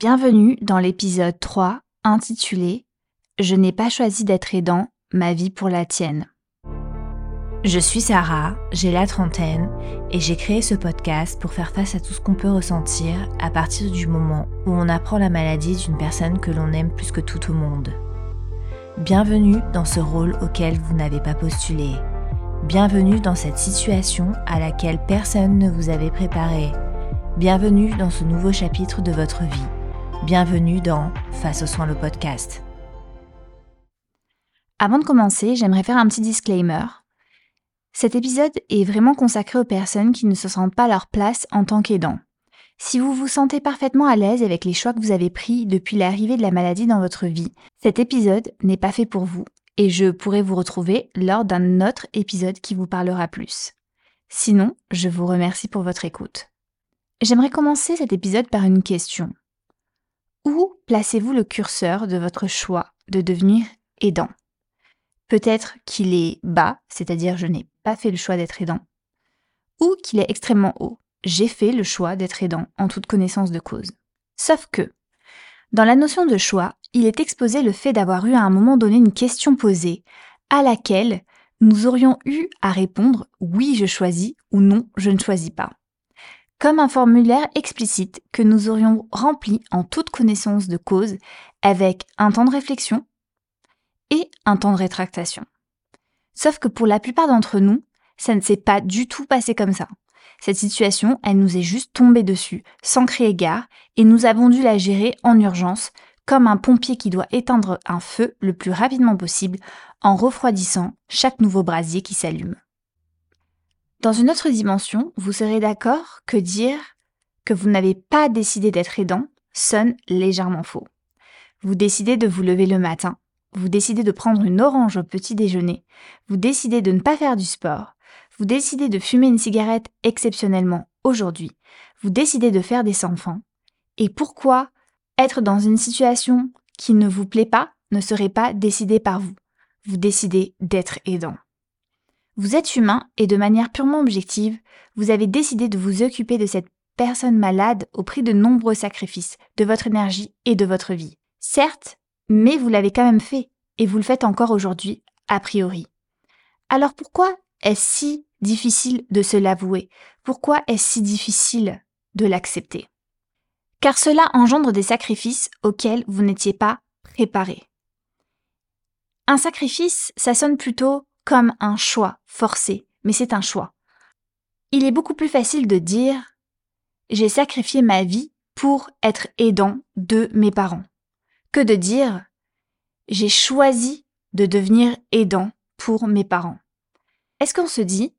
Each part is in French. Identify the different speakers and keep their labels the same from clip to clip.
Speaker 1: Bienvenue dans l'épisode 3 intitulé Je n'ai pas choisi d'être aidant, ma vie pour la tienne. Je suis Sarah, j'ai la trentaine et j'ai créé ce podcast pour faire face à tout ce qu'on peut ressentir à partir du moment où on apprend la maladie d'une personne que l'on aime plus que tout au monde. Bienvenue dans ce rôle auquel vous n'avez pas postulé. Bienvenue dans cette situation à laquelle personne ne vous avait préparé. Bienvenue dans ce nouveau chapitre de votre vie. Bienvenue dans Face aux soins le podcast. Avant de commencer, j'aimerais faire un petit disclaimer. Cet épisode est vraiment consacré aux personnes qui ne se sentent pas leur place en tant qu'aidant. Si vous vous sentez parfaitement à l'aise avec les choix que vous avez pris depuis l'arrivée de la maladie dans votre vie, cet épisode n'est pas fait pour vous et je pourrai vous retrouver lors d'un autre épisode qui vous parlera plus. Sinon, je vous remercie pour votre écoute. J'aimerais commencer cet épisode par une question. Où placez-vous le curseur de votre choix de devenir aidant? Peut-être qu'il est bas, c'est-à-dire je n'ai pas fait le choix d'être aidant, ou qu'il est extrêmement haut. J'ai fait le choix d'être aidant en toute connaissance de cause. Sauf que, dans la notion de choix, il est exposé le fait d'avoir eu à un moment donné une question posée à laquelle nous aurions eu à répondre oui je choisis ou non je ne choisis pas. Comme un formulaire explicite que nous aurions rempli en toute connaissance de cause avec un temps de réflexion, et un temps de rétractation. Sauf que pour la plupart d'entre nous, ça ne s'est pas du tout passé comme ça. Cette situation, elle nous est juste tombée dessus, sans crier gare, et nous avons dû la gérer en urgence, comme un pompier qui doit éteindre un feu le plus rapidement possible en refroidissant chaque nouveau brasier qui s'allume. Dans une autre dimension, vous serez d'accord que dire que vous n'avez pas décidé d'être aidant sonne légèrement faux. Vous décidez de vous lever le matin, vous décidez de prendre une orange au petit déjeuner, vous décidez de ne pas faire du sport, vous décidez de fumer une cigarette exceptionnellement aujourd'hui, vous décidez de faire des enfants, et pourquoi être dans une situation qui ne vous plaît pas ne serait pas décidé par vous? Vous décidez d'être aidant. Vous êtes humain et de manière purement objective, vous avez décidé de vous occuper de cette personne malade au prix de nombreux sacrifices, de votre énergie et de votre vie. Certes, mais vous l'avez quand même fait, et vous le faites encore aujourd'hui, a priori. Alors pourquoi est-ce si difficile de se l'avouer? Pourquoi est-ce si difficile de l'accepter? Car cela engendre des sacrifices auxquels vous n'étiez pas préparé. Un sacrifice, ça sonne plutôt comme un choix forcé, mais c'est un choix. Il est beaucoup plus facile de dire j'ai sacrifié ma vie pour être aidant de mes parents que de dire j'ai choisi de devenir aidant pour mes parents. Est-ce qu'on se dit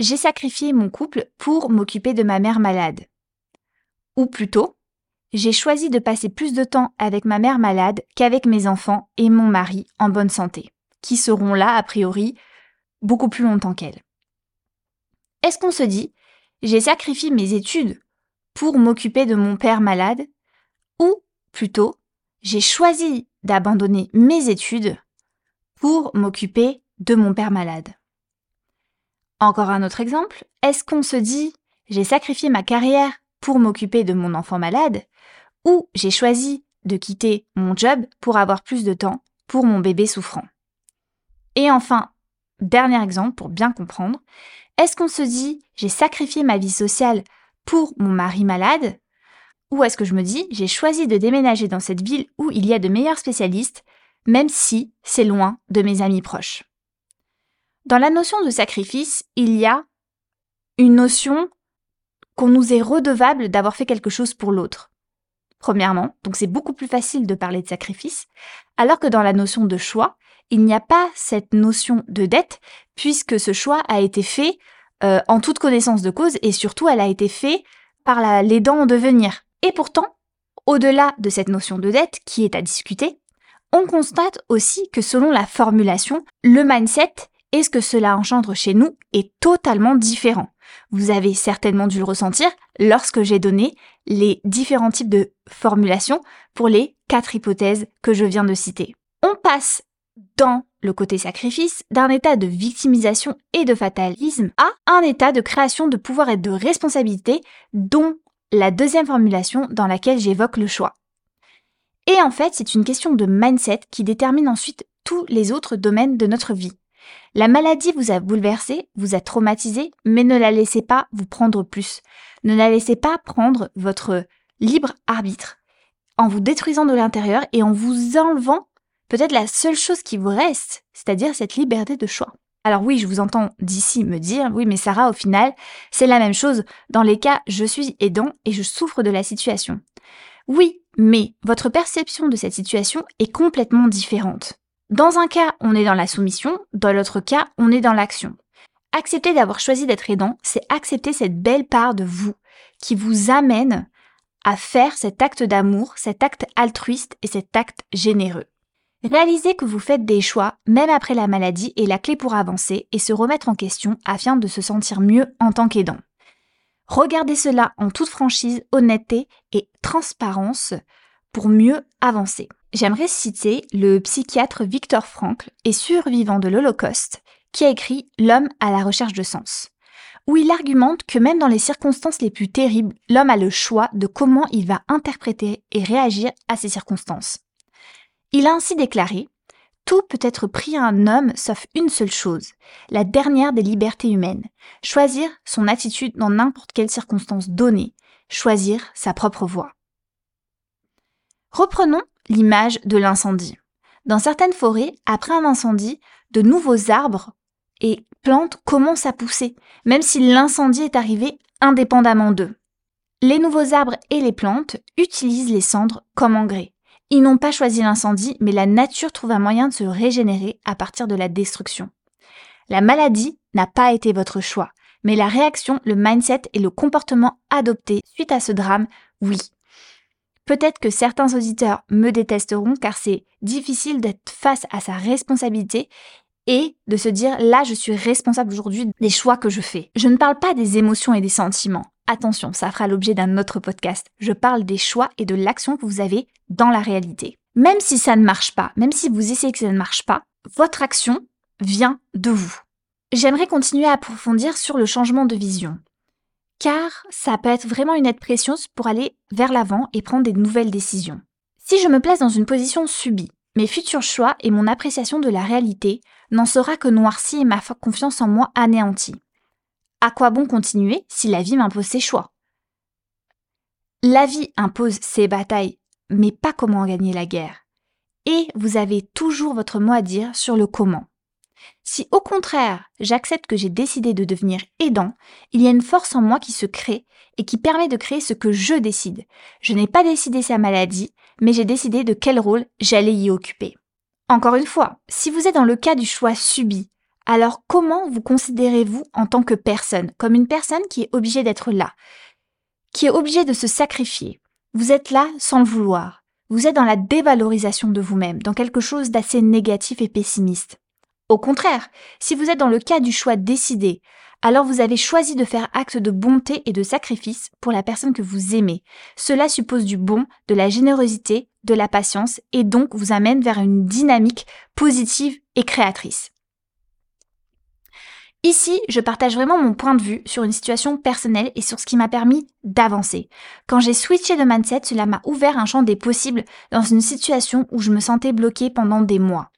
Speaker 1: j'ai sacrifié mon couple pour m'occuper de ma mère malade? Ou plutôt j'ai choisi de passer plus de temps avec ma mère malade qu'avec mes enfants et mon mari en bonne santé, qui seront là a priori beaucoup plus longtemps qu'elle. Est-ce qu'on se dit j'ai sacrifié mes études pour m'occuper de mon père malade Ou plutôt j'ai choisi d'abandonner mes études pour m'occuper de mon père malade? Encore un autre exemple, est-ce qu'on se dit j'ai sacrifié ma carrière pour m'occuper de mon enfant malade ou j'ai choisi de quitter mon job pour avoir plus de temps pour mon bébé souffrant? Et enfin, dernier exemple pour bien comprendre, est-ce qu'on se dit j'ai sacrifié ma vie sociale pour mon mari malade? Ou est-ce que je me dis, j'ai choisi de déménager dans cette ville où il y a de meilleurs spécialistes, même si c'est loin de mes amis proches? Dans la notion de sacrifice, il y a une notion qu'on nous est redevable d'avoir fait quelque chose pour l'autre. Premièrement, donc c'est beaucoup plus facile de parler de sacrifice, alors que dans la notion de choix, il n'y a pas cette notion de dette, puisque ce choix a été fait euh, en toute connaissance de cause et surtout elle a été fait par l'aidant en devenir. Et pourtant, au-delà de cette notion de dette qui est à discuter, on constate aussi que selon la formulation, le mindset et ce que cela engendre chez nous est totalement différent. Vous avez certainement dû le ressentir lorsque j'ai donné les différents types de formulations pour les quatre hypothèses que je viens de citer. On passe dans le côté sacrifice d'un état de victimisation et de fatalisme à un état de création de pouvoir et de responsabilité dont la deuxième formulation dans laquelle j'évoque le choix. Et en fait, c'est une question de mindset qui détermine ensuite tous les autres domaines de notre vie. La maladie vous a bouleversé, vous a traumatisé, mais ne la laissez pas vous prendre plus. Ne la laissez pas prendre votre libre arbitre en vous détruisant de l'intérieur et en vous enlevant peut-être la seule chose qui vous reste, c'est-à-dire cette liberté de choix. Alors oui, je vous entends d'ici me dire, oui, mais Sarah, au final, c'est la même chose. Dans les cas, je suis aidant et je souffre de la situation. Oui, mais votre perception de cette situation est complètement différente. Dans un cas, on est dans la soumission, dans l'autre cas, on est dans l'action. Accepter d'avoir choisi d'être aidant, c'est accepter cette belle part de vous qui vous amène à faire cet acte d'amour, cet acte altruiste et cet acte généreux. Réaliser que vous faites des choix, même après la maladie, est la clé pour avancer et se remettre en question afin de se sentir mieux en tant qu'aidant. Regardez cela en toute franchise, honnêteté et transparence pour mieux avancer. J'aimerais citer le psychiatre Victor Frankl et survivant de l'Holocauste qui a écrit L'homme à la recherche de sens, où il argumente que même dans les circonstances les plus terribles, l'homme a le choix de comment il va interpréter et réagir à ces circonstances. Il a ainsi déclaré tout peut être pris à un homme sauf une seule chose, la dernière des libertés humaines, choisir son attitude dans n'importe quelle circonstance donnée, choisir sa propre voie. Reprenons l'image de l'incendie. Dans certaines forêts, après un incendie, de nouveaux arbres et plantes commencent à pousser, même si l'incendie est arrivé indépendamment d'eux. Les nouveaux arbres et les plantes utilisent les cendres comme engrais. Ils n'ont pas choisi l'incendie, mais la nature trouve un moyen de se régénérer à partir de la destruction. La maladie n'a pas été votre choix, mais la réaction, le mindset et le comportement adopté suite à ce drame, oui. Peut-être que certains auditeurs me détesteront car c'est difficile d'être face à sa responsabilité et de se dire là je suis responsable aujourd'hui des choix que je fais. Je ne parle pas des émotions et des sentiments. Attention, ça fera l'objet d'un autre podcast. Je parle des choix et de l'action que vous avez dans la réalité. Même si ça ne marche pas, même si vous essayez que ça ne marche pas, votre action vient de vous. J'aimerais continuer à approfondir sur le changement de vision. Car ça peut être vraiment une aide précieuse pour aller vers l'avant et prendre des nouvelles décisions. Si je me place dans une position subie, mes futurs choix et mon appréciation de la réalité n'en sera que noirci et ma confiance en moi anéantie. À quoi bon continuer si la vie m'impose ses choix? La vie impose ses batailles, mais pas comment gagner la guerre. Et vous avez toujours votre mot à dire sur le comment. Si au contraire j'accepte que j'ai décidé de devenir aidant, il y a une force en moi qui se crée et qui permet de créer ce que je décide. Je n'ai pas décidé sa maladie, mais j'ai décidé de quel rôle j'allais y occuper. Encore une fois, si vous êtes dans le cas du choix subi, alors comment vous considérez-vous en tant que personne Comme une personne qui est obligée d'être là, qui est obligée de se sacrifier? Vous êtes là sans le vouloir. Vous êtes dans la dévalorisation de vous-même, dans quelque chose d'assez négatif et pessimiste. Au contraire, si vous êtes dans le cas du choix décidé, alors vous avez choisi de faire acte de bonté et de sacrifice pour la personne que vous aimez. Cela suppose du bon, de la générosité, de la patience et donc vous amène vers une dynamique positive et créatrice. Ici, je partage vraiment mon point de vue sur une situation personnelle et sur ce qui m'a permis d'avancer. Quand j'ai switché de mindset, cela m'a ouvert un champ des possibles dans une situation où je me sentais bloquée pendant des mois.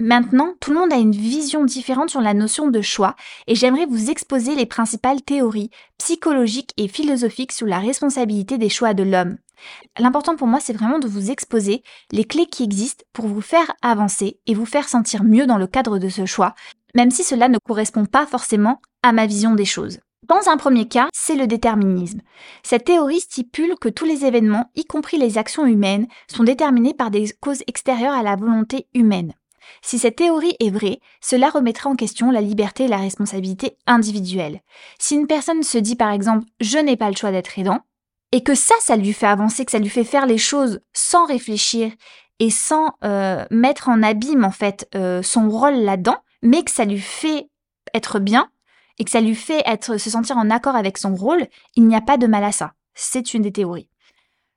Speaker 1: Maintenant, tout le monde a une vision différente sur la notion de choix et j'aimerais vous exposer les principales théories psychologiques et philosophiques sur la responsabilité des choix de l'homme. L'important pour moi, c'est vraiment de vous exposer les clés qui existent pour vous faire avancer et vous faire sentir mieux dans le cadre de ce choix, même si cela ne correspond pas forcément à ma vision des choses. Dans un premier cas, c'est le déterminisme. Cette théorie stipule que tous les événements, y compris les actions humaines, sont déterminés par des causes extérieures à la volonté humaine. Si cette théorie est vraie, cela remettrait en question la liberté et la responsabilité individuelle. Si une personne se dit par exemple je n'ai pas le choix d'être aidant, et que ça, ça lui fait avancer, que ça lui fait faire les choses sans réfléchir et sans euh, mettre en abîme en fait euh, son rôle là-dedans, mais que ça lui fait être bien et que ça lui fait être se sentir en accord avec son rôle, il n'y a pas de mal à ça. C'est une des théories.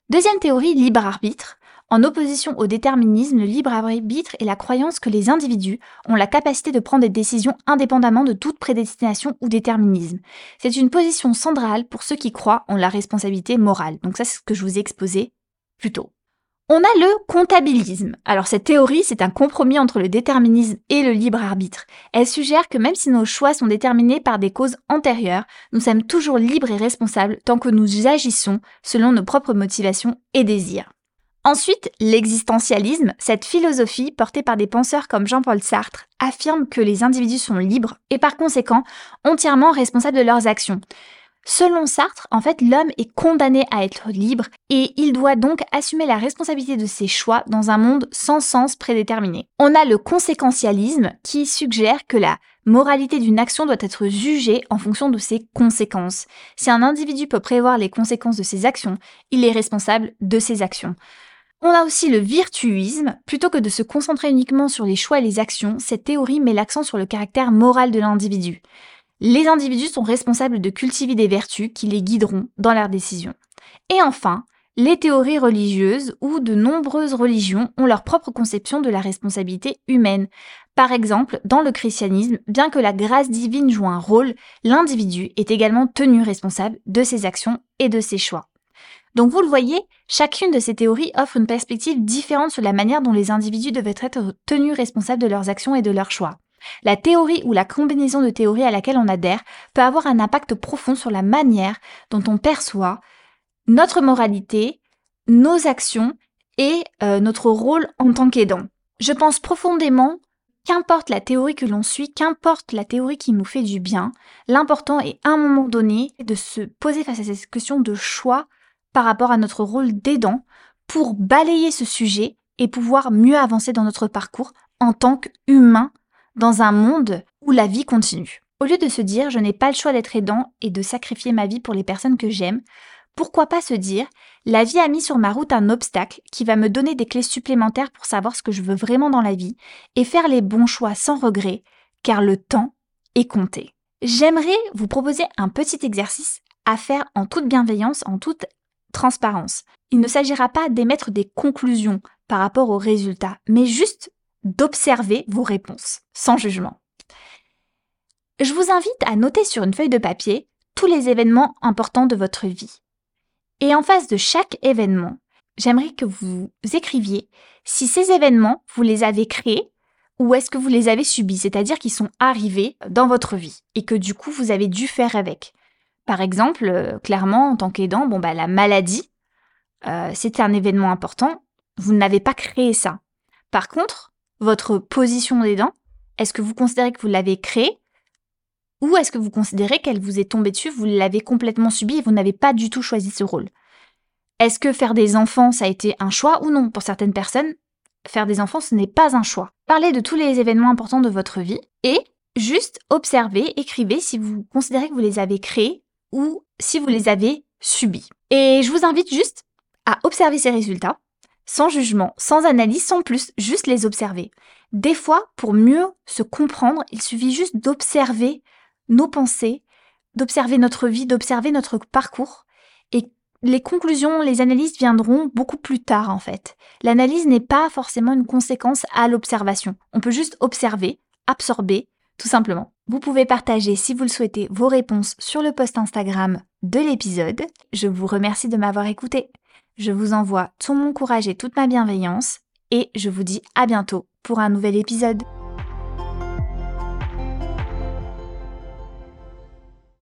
Speaker 1: Deuxième théorie, libre arbitre. En opposition au déterminisme, le libre arbitre est la croyance que les individus ont la capacité de prendre des décisions indépendamment de toute prédestination ou déterminisme. C'est une position centrale pour ceux qui croient en la responsabilité morale. Donc ça, c'est ce que je vous ai exposé plus tôt. On a le comptabilisme. Alors cette théorie, c'est un compromis entre le déterminisme et le libre arbitre. Elle suggère que même si nos choix sont déterminés par des causes antérieures, nous sommes toujours libres et responsables tant que nous agissons selon nos propres motivations et désirs. Ensuite, l'existentialisme, cette philosophie portée par des penseurs comme Jean-Paul Sartre, affirme que les individus sont libres et par conséquent entièrement responsables de leurs actions. Selon Sartre, en fait, l'homme est condamné à être libre et il doit donc assumer la responsabilité de ses choix dans un monde sans sens prédéterminé. On a le conséquentialisme qui suggère que la moralité d'une action doit être jugée en fonction de ses conséquences. Si un individu peut prévoir les conséquences de ses actions, il est responsable de ses actions. On a aussi le virtuisme. Plutôt que de se concentrer uniquement sur les choix et les actions, cette théorie met l'accent sur le caractère moral de l'individu. Les individus sont responsables de cultiver des vertus qui les guideront dans leurs décisions. Et enfin, les théories religieuses ou de nombreuses religions ont leur propre conception de la responsabilité humaine. Par exemple, dans le christianisme, bien que la grâce divine joue un rôle, l'individu est également tenu responsable de ses actions et de ses choix. Donc vous le voyez, chacune de ces théories offre une perspective différente sur la manière dont les individus devaient être tenus responsables de leurs actions et de leurs choix. La théorie ou la combinaison de théories à laquelle on adhère peut avoir un impact profond sur la manière dont on perçoit notre moralité, nos actions et euh, notre rôle en tant qu'aidant. Je pense profondément Qu'importe la théorie que l'on suit, qu'importe la théorie qui nous fait du bien, l'important est à un moment donné de se poser face à cette question de choix par rapport à notre rôle d'aidant pour balayer ce sujet et pouvoir mieux avancer dans notre parcours en tant qu'humain dans un monde où la vie continue. Au lieu de se dire je n'ai pas le choix d'être aidant et de sacrifier ma vie pour les personnes que j'aime, pourquoi pas se dire la vie a mis sur ma route un obstacle qui va me donner des clés supplémentaires pour savoir ce que je veux vraiment dans la vie et faire les bons choix sans regret, car le temps est compté. J'aimerais vous proposer un petit exercice à faire en toute bienveillance, en toute transparence. Il ne s'agira pas d'émettre des conclusions par rapport aux résultats, mais juste d'observer vos réponses, sans jugement. Je vous invite à noter sur une feuille de papier tous les événements importants de votre vie. Et en face de chaque événement, j'aimerais que vous écriviez si ces événements, vous les avez créés ou est-ce que vous les avez subis, c'est-à-dire qu'ils sont arrivés dans votre vie et que du coup vous avez dû faire avec. Par exemple, euh, clairement, en tant qu'aidant, bon, bah, la maladie, euh, c'était un événement important. Vous n'avez pas créé ça. Par contre, votre position d'aidant, est-ce que vous considérez que vous l'avez créée ou est-ce que vous considérez qu'elle vous est tombée dessus, vous l'avez complètement subie et vous n'avez pas du tout choisi ce rôle? Est-ce que faire des enfants, ça a été un choix ou non? Pour certaines personnes, faire des enfants, ce n'est pas un choix. Parlez de tous les événements importants de votre vie et juste observez, écrivez si vous considérez que vous les avez créés ou si vous les avez subis. Et je vous invite juste à observer ces résultats, sans jugement, sans analyse, sans plus, juste les observer. Des fois, pour mieux se comprendre, il suffit juste d'observer nos pensées, d'observer notre vie, d'observer notre parcours. Et les conclusions, les analyses viendront beaucoup plus tard en fait. L'analyse n'est pas forcément une conséquence à l'observation. On peut juste observer, absorber, tout simplement. Vous pouvez partager, si vous le souhaitez, vos réponses sur le post Instagram de l'épisode. Je vous remercie de m'avoir écouté. Je vous envoie tout mon courage et toute ma bienveillance et je vous dis à bientôt pour un nouvel épisode.